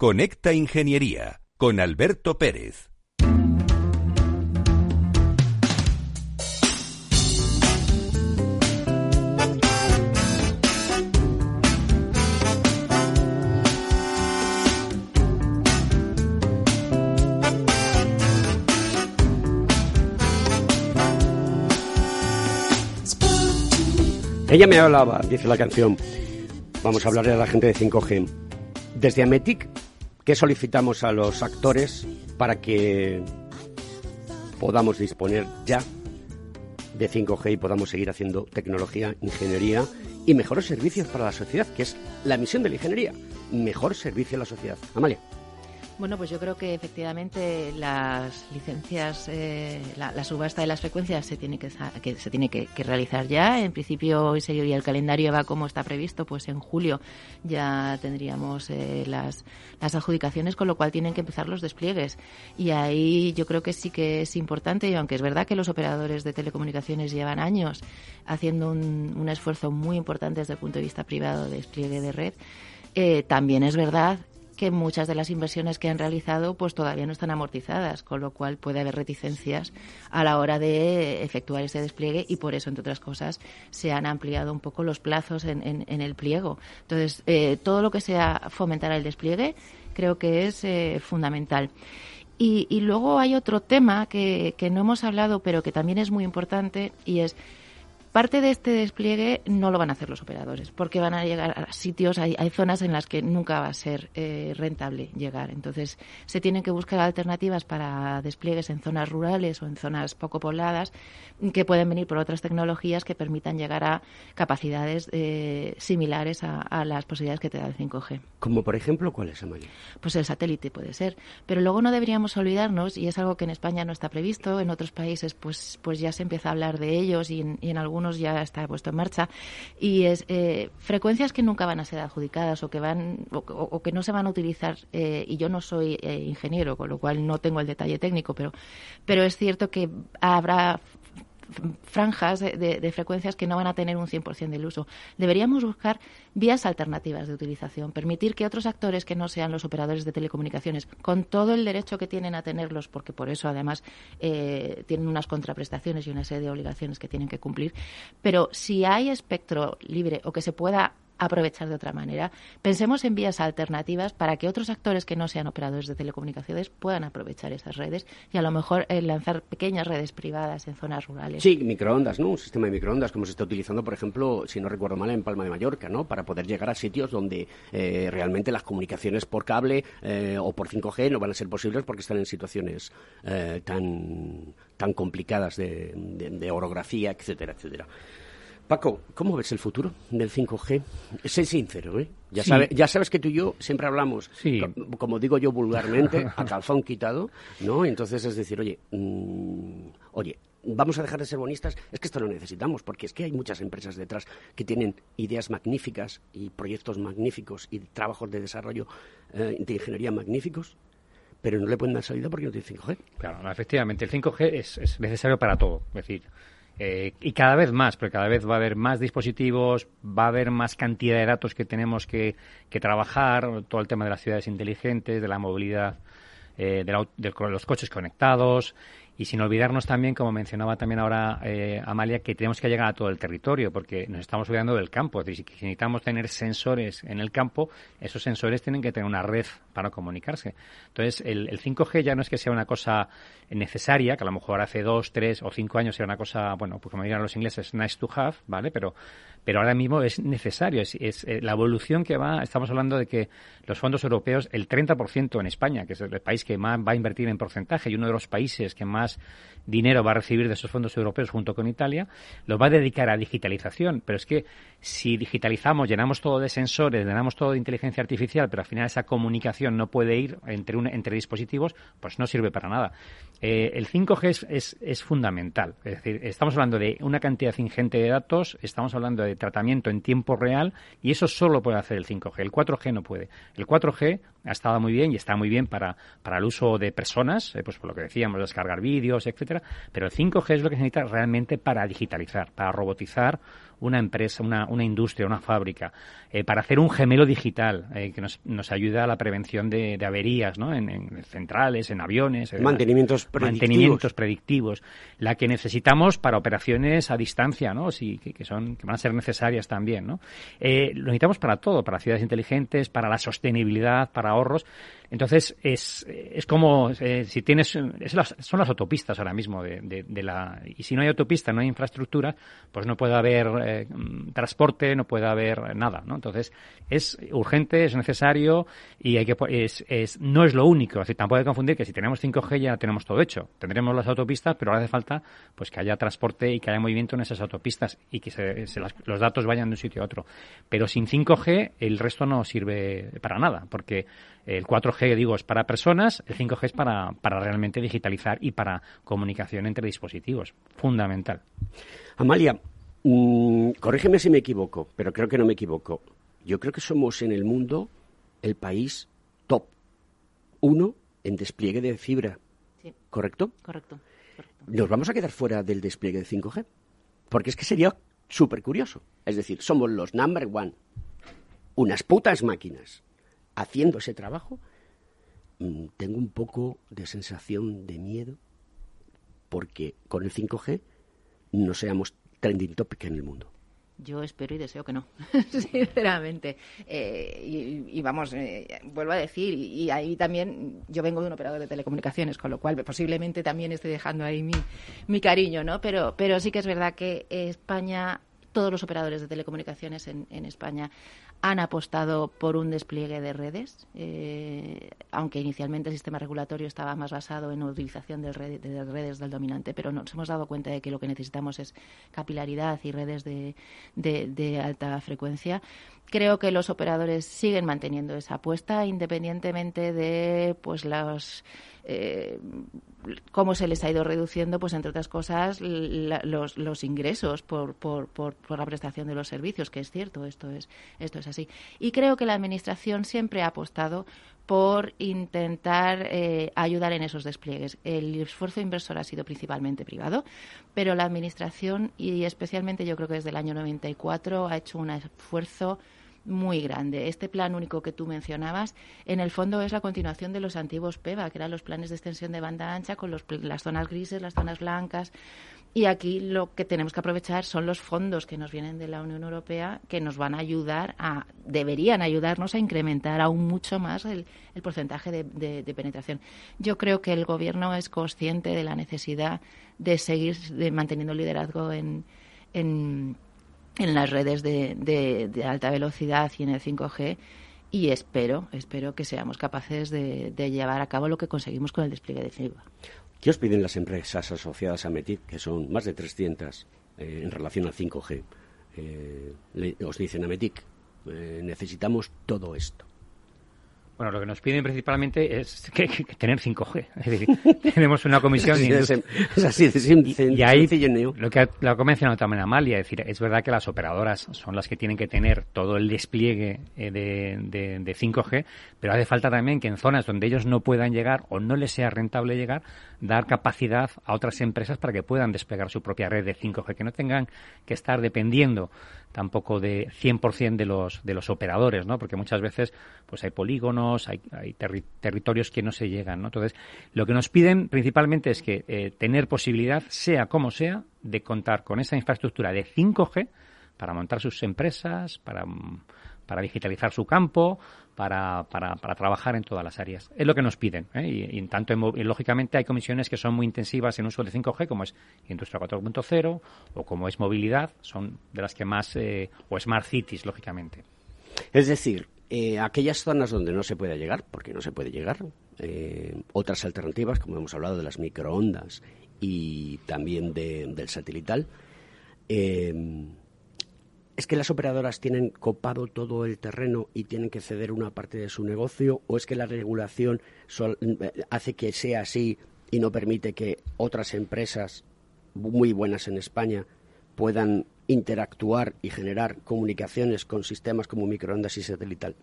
Conecta Ingeniería con Alberto Pérez. Ella me hablaba, dice la canción. Vamos a hablarle a la gente de 5G. Desde Ametic, ¿qué solicitamos a los actores para que podamos disponer ya de 5G y podamos seguir haciendo tecnología, ingeniería y mejores servicios para la sociedad, que es la misión de la ingeniería, mejor servicio a la sociedad. Amalia. Bueno, pues yo creo que efectivamente las licencias, eh, la, subasta de las frecuencias se tiene que, se tiene que, realizar ya. En principio, hoy seguiría el calendario va como está previsto, pues en julio ya tendríamos eh, las, las adjudicaciones, con lo cual tienen que empezar los despliegues. Y ahí yo creo que sí que es importante, y aunque es verdad que los operadores de telecomunicaciones llevan años haciendo un, un esfuerzo muy importante desde el punto de vista privado de despliegue de red, eh, también es verdad que muchas de las inversiones que han realizado pues todavía no están amortizadas, con lo cual puede haber reticencias a la hora de efectuar ese despliegue y por eso, entre otras cosas, se han ampliado un poco los plazos en, en- en el pliego. Entonces, eh, todo lo que sea fomentar el despliegue creo que es eh, fundamental. Y, y luego hay otro tema que, que no hemos hablado, pero que también es muy importante, y es Parte de este despliegue no lo van a hacer los operadores, porque van a llegar a sitios, hay, hay zonas en las que nunca va a ser eh, rentable llegar. Entonces, se tienen que buscar alternativas para despliegues en zonas rurales o en zonas poco pobladas que pueden venir por otras tecnologías que permitan llegar a capacidades eh, similares a, las posibilidades que te da el 5G. Como por ejemplo, ¿cuál es, Amalia? Pues el satélite puede ser. Pero luego no deberíamos olvidarnos, y es algo que en España no está previsto, en otros países pues, pues ya se empieza a hablar de ellos y en, y en algunos ya está puesto en marcha, y es eh, frecuencias que nunca van a ser adjudicadas o que van o, que no se van a utilizar. Eh, y yo no soy eh, ingeniero, con lo cual no tengo el detalle técnico, pero pero es cierto que habrá franjas de, frecuencias que no van a tener un 100% del uso. Deberíamos buscar vías alternativas de utilización, permitir que otros actores que no sean los operadores de telecomunicaciones, con todo el derecho que tienen a tenerlos, porque por eso además eh, tienen unas contraprestaciones y una serie de obligaciones que tienen que cumplir, pero si hay espectro libre o que se pueda aprovechar de otra manera. Pensemos en vías alternativas para que otros actores que no sean operadores de telecomunicaciones puedan aprovechar esas redes y a lo mejor eh, lanzar pequeñas redes privadas en zonas rurales. Sí, microondas, ¿no? Un sistema de microondas como se está utilizando, por ejemplo, si no recuerdo mal, en Palma de Mallorca, ¿no? Para poder llegar a sitios donde eh, realmente las comunicaciones por cable eh, o por 5G no van a ser posibles porque están en situaciones tan, tan complicadas de, de orografía, etcétera, etcétera. Paco, ¿cómo ves el futuro del 5G? Sé sincero, ¿eh? Ya, ya sabes que tú y yo siempre hablamos, como digo yo vulgarmente, [LAUGHS] a calzón quitado, ¿no? Entonces es decir, oye, mm, oye, vamos a dejar de ser bonistas, es que esto lo necesitamos, porque es que hay muchas empresas detrás que tienen ideas magníficas y proyectos magníficos y trabajos de desarrollo eh, de ingeniería magníficos, pero no le pueden dar salida porque no tiene 5G. Claro, efectivamente, el 5G es, es necesario para todo, es decir, eh, y cada vez más, porque cada vez va a haber más dispositivos, va a haber más cantidad de datos que tenemos que, que trabajar, todo el tema de las ciudades inteligentes, de la movilidad, eh, de, de, los coches conectados, y sin olvidarnos también, como mencionaba también ahora eh, Amalia, que tenemos que llegar a todo el territorio, porque nos estamos olvidando del campo. Es decir, si necesitamos tener sensores en el campo, esos sensores tienen que tener una red para comunicarse. Entonces, el, el 5G ya no es que sea una cosa necesaria, que a lo mejor hace dos, tres o cinco años era una cosa, bueno, pues como dirían los ingleses, nice to have, ¿vale? Pero pero ahora mismo es necesario. Es, es eh, la evolución que va. Estamos hablando de que los fondos europeos, el 30% en España, que es el país que más va a invertir en porcentaje y uno de los países que más dinero va a recibir de esos fondos europeos junto con Italia, lo va a dedicar a digitalización. Pero es que si digitalizamos, llenamos todo de sensores, llenamos todo de inteligencia artificial, pero al final esa comunicación no puede ir entre, entre dispositivos, pues no sirve para nada. Eh, el 5G es, es, fundamental. Es decir, estamos hablando de una cantidad ingente de datos, estamos hablando de tratamiento en tiempo real y eso solo puede hacer el 5G. El 4G no puede. El 4G ha estado muy bien y está muy bien para, para el uso de personas, eh, pues por lo que decíamos, descargar vídeos, etcétera, pero el 5G es lo que se necesita realmente para digitalizar, para robotizar una empresa, una, una industria, una fábrica, eh, para hacer un gemelo digital eh, que nos, nos ayuda a la prevención de, de averías ¿no? en, en, centrales, en aviones. Mantenimientos predictivos. Mantenimientos predictivos. La que necesitamos para operaciones a distancia, ¿no? Sí, que, que son, que van a ser necesarias también, ¿no? Eh, lo necesitamos para todo, para ciudades inteligentes, para la sostenibilidad, para ahorros. Entonces, es, es como eh, si tienes. Es son las autopistas ahora mismo de, de, de, la. Y si no hay autopista, no hay infraestructura, pues no puede haber eh, transporte, no puede haber nada, ¿no? Entonces, es urgente, es necesario y hay que. Es, es, no es lo único. Así, tampoco hay que confundir que si tenemos 5G ya tenemos todo hecho. Tendremos las autopistas, pero ahora hace falta pues que haya transporte y que haya movimiento en esas autopistas y que se, se las, los datos vayan de un sitio a otro. Pero sin 5G, el resto no sirve para nada, porque el 4G, digo, es para personas, el 5G es para, para realmente digitalizar y para comunicación entre dispositivos. Fundamental. Amalia, mmm, corrígeme si me equivoco, pero creo que no me equivoco. Yo creo que somos en el mundo el país top uno en despliegue de fibra. Sí. ¿Correcto? Correcto. correcto. ¿Nos vamos a quedar fuera del despliegue de 5G? Porque es que sería súper curioso. Es decir, somos los number one. Unas putas máquinas haciendo ese trabajo, mm, tengo un poco de sensación de miedo porque con el 5G no seamos trending topic en el mundo. Yo espero y deseo que no, [LAUGHS] sinceramente. Eh, y, vamos, eh, vuelvo a decir, y, ahí también yo vengo de un operador de telecomunicaciones, con lo cual posiblemente también estoy dejando ahí mi, mi cariño, ¿no? Pero, pero sí que es verdad que España todos los operadores de telecomunicaciones en, en, España han apostado por un despliegue de redes, eh, aunque inicialmente el sistema regulatorio estaba más basado en utilización de, redes del dominante, pero nos hemos dado cuenta de que lo que necesitamos es capilaridad y redes de, de alta frecuencia. Creo que los operadores siguen manteniendo esa apuesta, independientemente de pues los eh, cómo se les ha ido reduciendo, pues entre otras cosas, los, ingresos por, por, por, la prestación de los servicios, que es cierto, esto es, esto es así. Y creo que la Administración siempre ha apostado por intentar eh, ayudar en esos despliegues. El esfuerzo inversor ha sido principalmente privado, pero la Administración, y especialmente yo creo que desde el año 94, ha hecho un esfuerzo muy grande. Este plan único que tú mencionabas, en el fondo es la continuación de los antiguos PEVA, que eran los planes de extensión de banda ancha con los, las zonas grises, las zonas blancas. Y aquí lo que tenemos que aprovechar son los fondos que nos vienen de la Unión Europea que nos van a ayudar a, deberían ayudarnos a incrementar aún mucho más el, porcentaje de, penetración. Yo creo que el Gobierno es consciente de la necesidad de seguir manteniendo liderazgo en en las redes de, de, alta velocidad y en el 5G y espero, espero que seamos capaces de, llevar a cabo lo que conseguimos con el despliegue de fibra. ¿Qué os piden las empresas asociadas a METIC, que son más de 300 eh, en relación al 5G? Eh, os dicen a METIC, eh, necesitamos todo esto. Bueno, lo que nos piden principalmente es [LAUGHS] que, tener 5G. Es decir, [LAUGHS] tenemos una comisión... es así de y, ahí, lo que ha, mencionado también Amalia, es decir, es verdad que las operadoras son las que tienen que tener todo el despliegue eh, de, de 5G, pero hace falta también que en zonas donde ellos no puedan llegar o no les sea rentable llegar, dar capacidad a otras empresas para que puedan desplegar su propia red de 5G, que no tengan que estar dependiendo tampoco de 100% de los, de los operadores, ¿no? Porque muchas veces pues hay polígonos, hay, hay territorios que no se llegan, ¿no? Entonces, lo que nos piden principalmente es que eh, tener posibilidad, sea como sea, de contar con esa infraestructura de 5G para montar sus empresas, para para digitalizar su campo, para, para, para, trabajar en todas las áreas. Es lo que nos piden. ¿eh? Y, en tanto, lógicamente, hay comisiones que son muy intensivas en uso de 5G, como es Industria 4.0 o como es movilidad, son de las que más, eh, o Smart Cities, lógicamente. Es decir, eh, aquellas zonas donde no se puede llegar, porque no se puede llegar, otras alternativas, como hemos hablado de las microondas y también del satelital, ¿Es que las operadoras tienen copado todo el terreno y tienen que ceder una parte de su negocio? ¿O es que la regulación eh, hace que sea así y no permite que otras empresas muy buenas en España puedan interactuar y generar comunicaciones con sistemas como microondas y satelital?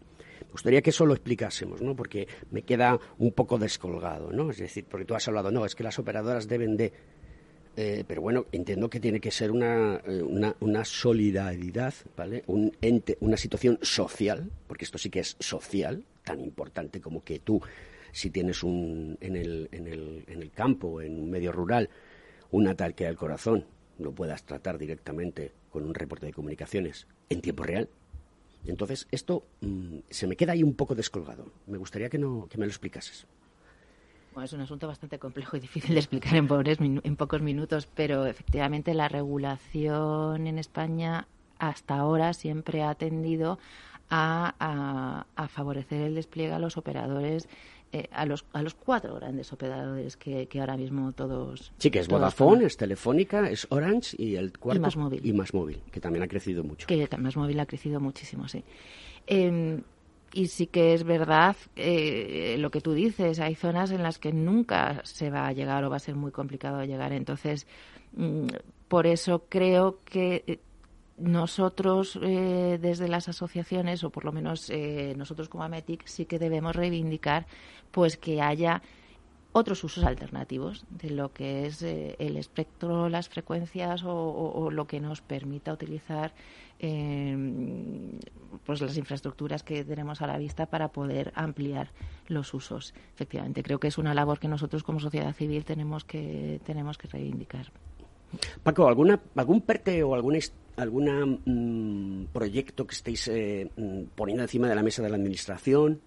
Me gustaría que eso lo explicásemos, ¿no? Porque me queda un poco descolgado, ¿no? Es decir, porque tú has hablado, no, es que las operadoras deben de eh, pero bueno, entiendo que tiene que ser una, eh, una, una, solidaridad, ¿vale? Un ente, una situación social, porque esto sí que es social, tan importante como que tú, si tienes un, en, el, en, el, en el campo, en un medio rural, un ataque al corazón, lo puedas tratar directamente con un reporte de comunicaciones en tiempo real. Entonces, esto mm, se me queda ahí un poco descolgado. Me gustaría que, no, que me lo explicases es un asunto bastante complejo y difícil de explicar en, en pocos minutos, pero efectivamente la regulación en España hasta ahora siempre ha tendido a, favorecer el despliegue a los operadores eh, a, los, a los cuatro grandes operadores que, ahora mismo todos. Sí, que es Vodafone, es Telefónica, es Orange y el cuarto. Y más móvil. Y más móvil, que también ha crecido mucho. Que más móvil ha crecido muchísimo, sí. Em, y sí que es verdad eh, lo que tú dices, hay zonas en las que nunca se va a llegar o va a ser muy complicado llegar. Entonces, mm, por eso creo que eh, nosotros eh, desde las asociaciones, o por lo menos nosotros como Ametic, sí que debemos reivindicar pues que haya otros usos alternativos de lo que es el espectro, las frecuencias o, lo que nos permita utilizar eh, pues las infraestructuras que tenemos a la vista para poder ampliar los usos. Efectivamente, creo que es una labor que nosotros como sociedad civil tenemos que tenemos que reivindicar. Paco, ¿alguna, ¿algún PERTE o alguna alguna mm, proyecto que estéis eh, mm, poniendo encima de la mesa de la administración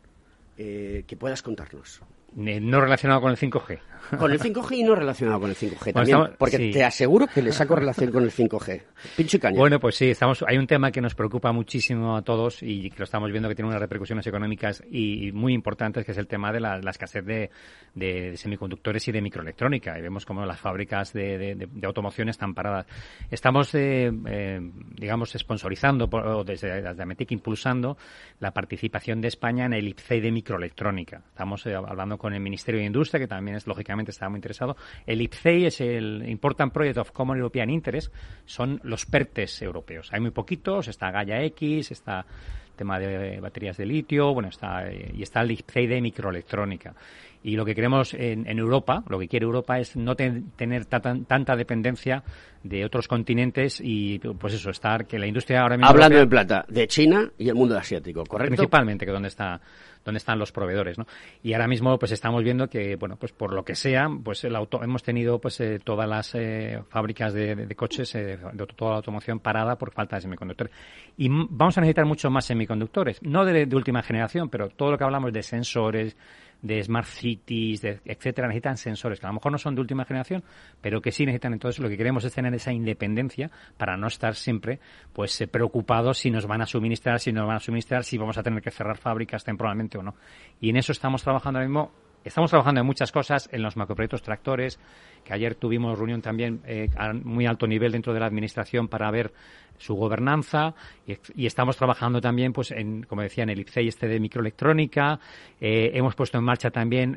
eh, que puedas contarnos? Eh, no relacionado con el 5G. Con el 5G y no relacionado con el 5G también, porque te aseguro que le saco relación con el 5G. Pincho y caña. Bueno, pues sí, estamos, hay un tema que nos preocupa muchísimo a todos y que lo estamos viendo que tiene unas repercusiones económicas y, muy importantes, que es el tema de la, escasez de, semiconductores y de microelectrónica. Y vemos como las fábricas de, automoción están paradas. Estamos, eh, eh, digamos, sponsorizando, o desde, desde Ametic impulsando la participación de España en el IPCEI de microelectrónica. Estamos hablando con el Ministerio de Industria, que también es lógicamente está muy interesado. El IPCEI es el Important Project of Common European Interest, son los PERTES europeos. Hay muy poquitos, está Gaia X, está el tema de baterías de litio, bueno, está eh, y está el IPCEI de microelectrónica. Y lo que queremos en, Europa, lo que quiere Europa es no tener tanta dependencia de otros continentes y, pues eso, estar que la industria ahora mismo... Hablando de plata, de China y el mundo asiático, ¿correcto? Principalmente, que donde está dónde están los proveedores, ¿no? Y ahora mismo pues estamos viendo que, bueno, pues por lo que sea, pues el auto, hemos tenido pues eh, todas las eh, fábricas de, coches, eh, de toda la automoción parada por falta de semiconductores. Y vamos a necesitar mucho más semiconductores, no de última generación, pero todo lo que hablamos de sensores, de smart cities, de, etcétera, necesitan sensores que a lo mejor no son de última generación, pero que sí necesitan. Entonces, lo que queremos es tener esa independencia para no estar siempre pues eh, preocupados si nos van a suministrar, si nos van a suministrar, si vamos a tener que cerrar fábricas temporalmente o no. Y en eso estamos trabajando ahora mismo Estamos trabajando en muchas cosas, en los macroproyectos tractores, que ayer tuvimos reunión también eh, a muy alto nivel dentro de la Administración para ver su gobernanza y, estamos trabajando también, pues, en, como decía, en el IPCEI este de microelectrónica. Eh, hemos puesto en marcha también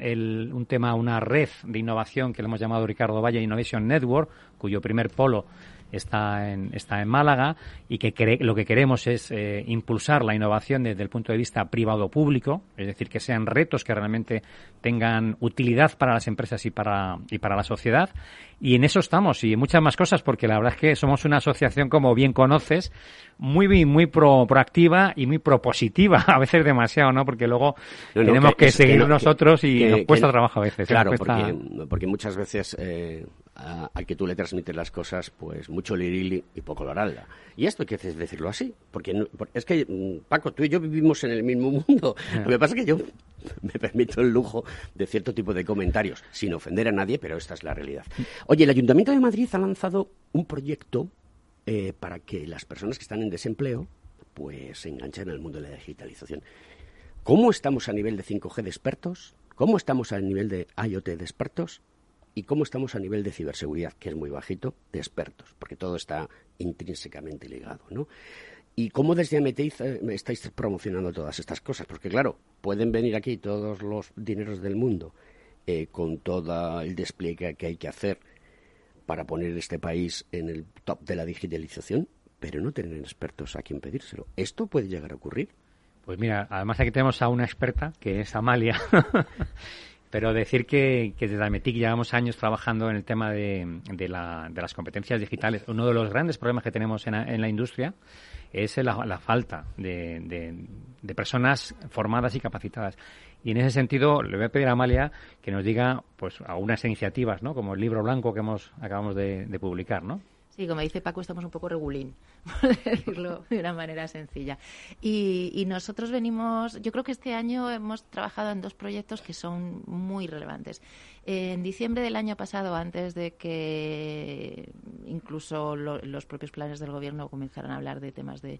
un tema, una red de innovación que le hemos llamado Ricardo Valle Innovation Network, cuyo primer polo está en, está en Málaga y que lo que queremos es eh, impulsar la innovación desde el punto de vista privado-público, es decir, que sean retos que realmente tengan utilidad para las empresas y para, y para la sociedad. Y en eso estamos y muchas más cosas, porque la verdad es que somos una asociación, como bien conoces, muy, muy proactiva y muy propositiva, [LAUGHS] a veces demasiado, ¿no? Porque luego tenemos que, seguir nosotros y nos cuesta trabajo a veces. ¿eh? Claro, porque, porque muchas veces eh, al que tú le transmites las cosas, pues mucho lirili y poco loralda. Y esto hay que decirlo así, porque, es que, mm, Paco, tú y yo vivimos en el mismo mundo. [LAUGHS] Lo que pasa es que yo [LAUGHS] me permito el lujo de cierto tipo de comentarios, sin ofender a nadie, pero esta es la realidad. Oye, el Ayuntamiento de Madrid ha lanzado un proyecto eh, para que las personas que están en desempleo pues se enganchen al mundo de la digitalización. ¿Cómo estamos a nivel de 5G de expertos? ¿Cómo estamos a nivel de IoT de expertos? Y cómo estamos a nivel de ciberseguridad, que es muy bajito, de expertos, porque todo está intrínsecamente ligado, ¿no? ¿Y cómo desde Ameteiz eh, estáis promocionando todas estas cosas? Porque claro, pueden venir aquí todos los dineros del mundo eh, con todo el despliegue que hay que hacer para poner este país en el top de la digitalización, pero no tener expertos a quien pedírselo. ¿Esto puede llegar a ocurrir? Pues mira, además aquí tenemos a una experta, que es Amalia, [LAUGHS] Pero decir que, que desde Almetic llevamos años trabajando en el tema de, de, la, de, las competencias digitales. Uno de los grandes problemas que tenemos en, en la industria es la, la falta de, de, personas formadas y capacitadas. Y en ese sentido le voy a pedir a Amalia que nos diga pues algunas iniciativas, ¿no? Como el libro blanco que hemos acabamos de, publicar, ¿no? Sí, como dice Paco, estamos un poco regulín, por [LAUGHS] decirlo de una manera sencilla. Y, nosotros venimos, yo creo que este año hemos trabajado en dos proyectos que son muy relevantes. En diciembre del año pasado, antes de que incluso los propios planes del Gobierno comenzaran a hablar de temas de,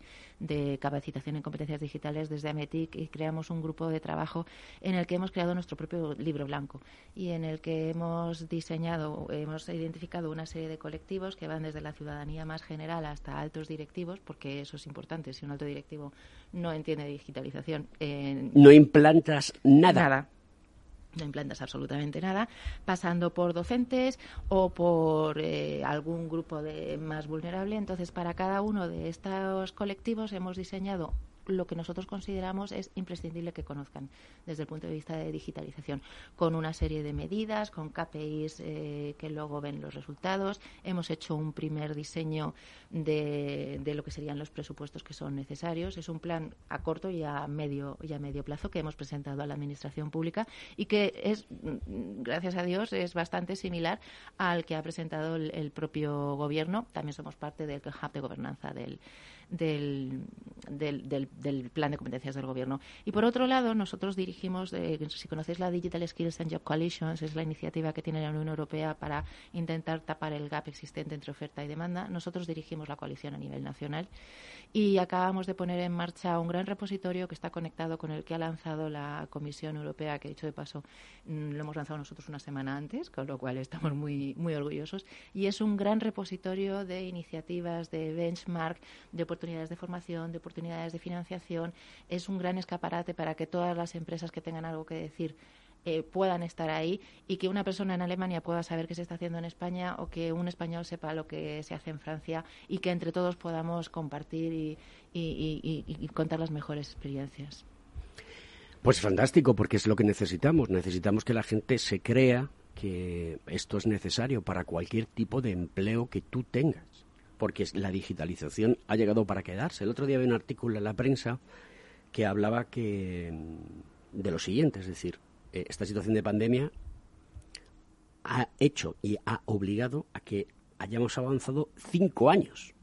capacitación en competencias digitales, desde Ametic creamos un grupo de trabajo en el que hemos creado nuestro propio libro blanco y en el que hemos diseñado, hemos identificado una serie de colectivos que van desde la ciudadanía más general hasta altos directivos, porque eso es importante. Si un alto directivo no entiende digitalización. no implantas nada. Nada no implantas absolutamente nada, pasando por docentes o por eh, algún grupo de más vulnerable. Entonces, para cada uno de estos colectivos hemos diseñado lo que nosotros consideramos es imprescindible que conozcan desde el punto de vista de digitalización, con una serie de medidas, con KPIs eh, que luego ven los resultados. Hemos hecho un primer diseño de, de, lo que serían los presupuestos que son necesarios. Es un plan a corto y a medio y a medio plazo que hemos presentado a la administración pública y que es, gracias a Dios, es bastante similar al que ha presentado el, el propio gobierno. También somos parte del hub de gobernanza del, del, del, plan de competencias del gobierno. Y por otro lado, nosotros dirigimos, eh, si conocéis la Digital Skills and Job Coalitions, es la iniciativa que tiene la Unión Europea para intentar tapar el gap existente entre oferta y demanda. Nosotros dirigimos la coalición a nivel nacional y acabamos de poner en marcha un gran repositorio que está conectado con el que ha lanzado la Comisión Europea, que dicho de paso mm, lo hemos lanzado nosotros una semana antes, con lo cual estamos muy, muy orgullosos. Y es un gran repositorio de iniciativas, de benchmark, de oportunidades de formación, de oportunidades de financiación. Es un gran escaparate para que todas las empresas que tengan algo que decir eh, puedan estar ahí y que una persona en Alemania pueda saber qué se está haciendo en España o que un español sepa lo que se hace en Francia y que entre todos podamos compartir y contar las mejores experiencias. Pues fantástico, porque es lo que necesitamos. Necesitamos que la gente se crea que esto es necesario para cualquier tipo de empleo que tú tengas, porque la digitalización ha llegado para quedarse. El otro día había un artículo en la prensa que hablaba que de lo siguiente, es decir, eh, esta situación de pandemia ha hecho y ha obligado a que hayamos avanzado cinco años.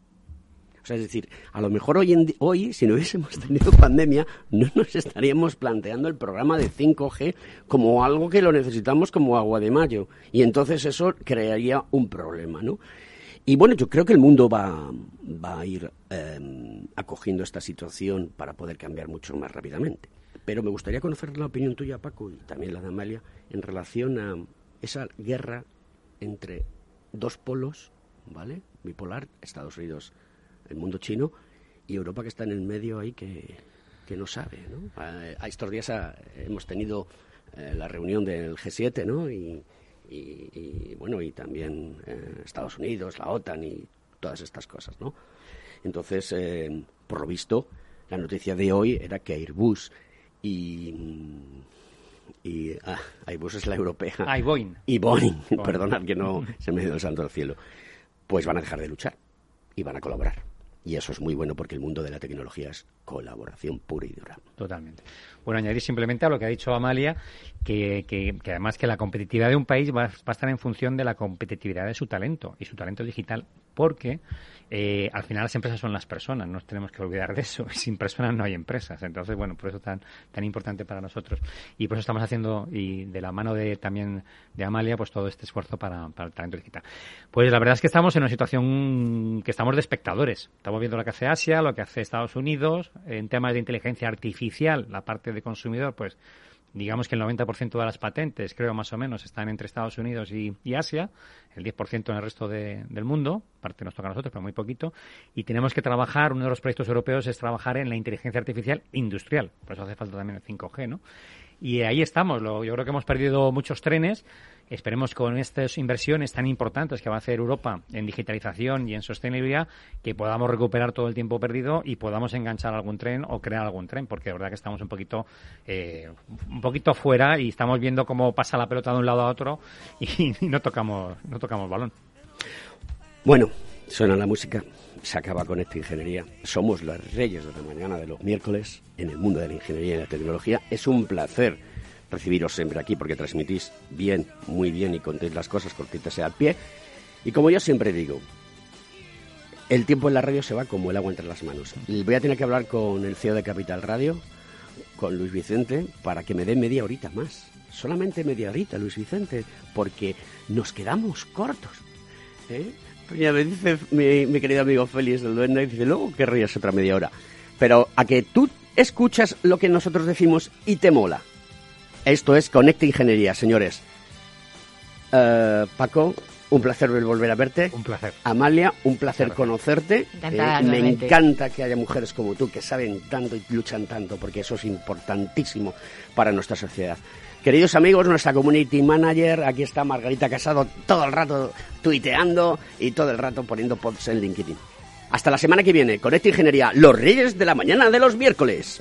O sea, es decir, a lo mejor hoy, en, hoy, si no hubiésemos [LAUGHS] tenido pandemia, no nos estaríamos planteando el programa de 5G como algo que lo necesitamos como agua de mayo. Y entonces eso crearía un problema, ¿no? Y bueno, yo creo que el mundo va, va a ir eh, acogiendo esta situación para poder cambiar mucho más rápidamente. Pero me gustaría conocer la opinión tuya, Paco, y también la de Amalia, en relación a esa guerra entre dos polos, ¿vale? Bipolar, Estados Unidos, el mundo chino, y Europa que está en el medio ahí que, que no sabe, ¿no? A, estos días a, hemos tenido eh, la reunión del G7, ¿no? Y, y, y bueno, y también eh, Estados Unidos, la OTAN y todas estas cosas, ¿no? Entonces, eh, por lo visto, la noticia de hoy era que Airbus y y ah, Airbus es la europea ah, y Boeing y Boeing, Boeing. [LAUGHS] perdonad que no se me dio el santo al cielo pues van a dejar de luchar y van a colaborar y eso es muy bueno porque el mundo de la tecnología es colaboración pura y dura. Totalmente. Bueno, añadir simplemente a lo que ha dicho Amalia, que, que, además que la competitividad de un país va, va, a estar en función de la competitividad de su talento y su talento digital, porque eh, al final las empresas son las personas, no tenemos que olvidar de eso. [LAUGHS] Sin personas no hay empresas. Entonces, bueno, por eso tan tan importante para nosotros. Y por eso estamos haciendo, y de la mano de también de Amalia, pues todo este esfuerzo para, para el talento digital. Pues la verdad es que estamos en una situación que estamos de espectadores. Estamos viendo lo que hace Asia, lo que hace Estados Unidos, en temas de inteligencia artificial, la parte de consumidor, pues digamos que el 90% de las patentes, creo más o menos, están entre Estados Unidos y, Asia, el 10% en el resto de, del mundo, parte nos toca a nosotros, pero muy poquito, y tenemos que trabajar, uno de los proyectos europeos es trabajar en la inteligencia artificial industrial, por eso hace falta también el 5G, ¿no? Y ahí estamos, lo, yo creo que hemos perdido muchos trenes, esperemos con estas inversiones tan importantes que va a hacer Europa en digitalización y en sostenibilidad que podamos recuperar todo el tiempo perdido y podamos enganchar algún tren o crear algún tren porque de verdad que estamos un poquito eh, un poquito fuera y estamos viendo cómo pasa la pelota de un lado a otro y, no tocamos no tocamos balón bueno suena la música se acaba con esta ingeniería. Somos los reyes de la mañana de los miércoles en el mundo de la ingeniería y la tecnología. Es un placer recibiros siempre aquí porque transmitís bien, muy bien y contéis las cosas cortitas al pie. Y como yo siempre digo, el tiempo en la radio se va como el agua entre las manos. Voy a tener que hablar con el CEO de Capital Radio, con Luis Vicente, para que me dé media horita más. Solamente media horita, Luis Vicente, porque nos quedamos cortos. ¿eh? Me dice mi, mi, querido amigo Félix del Duende, dice, luego querrías otra media hora. Pero a que tú escuchas lo que nosotros decimos y te mola. Esto es Conecta Ingeniería, señores. Uh, Paco, un placer volver a verte. Un placer. Amalia, un placer claro. conocerte. Eh, me encanta que haya mujeres como tú que saben tanto y luchan tanto, porque eso es importantísimo para nuestra sociedad. Queridos amigos, nuestra community manager, aquí está Margarita Casado todo el rato tuiteando y todo el rato poniendo posts en LinkedIn. Hasta la semana que viene, Conecta Ingeniería, los reyes de la mañana de los miércoles.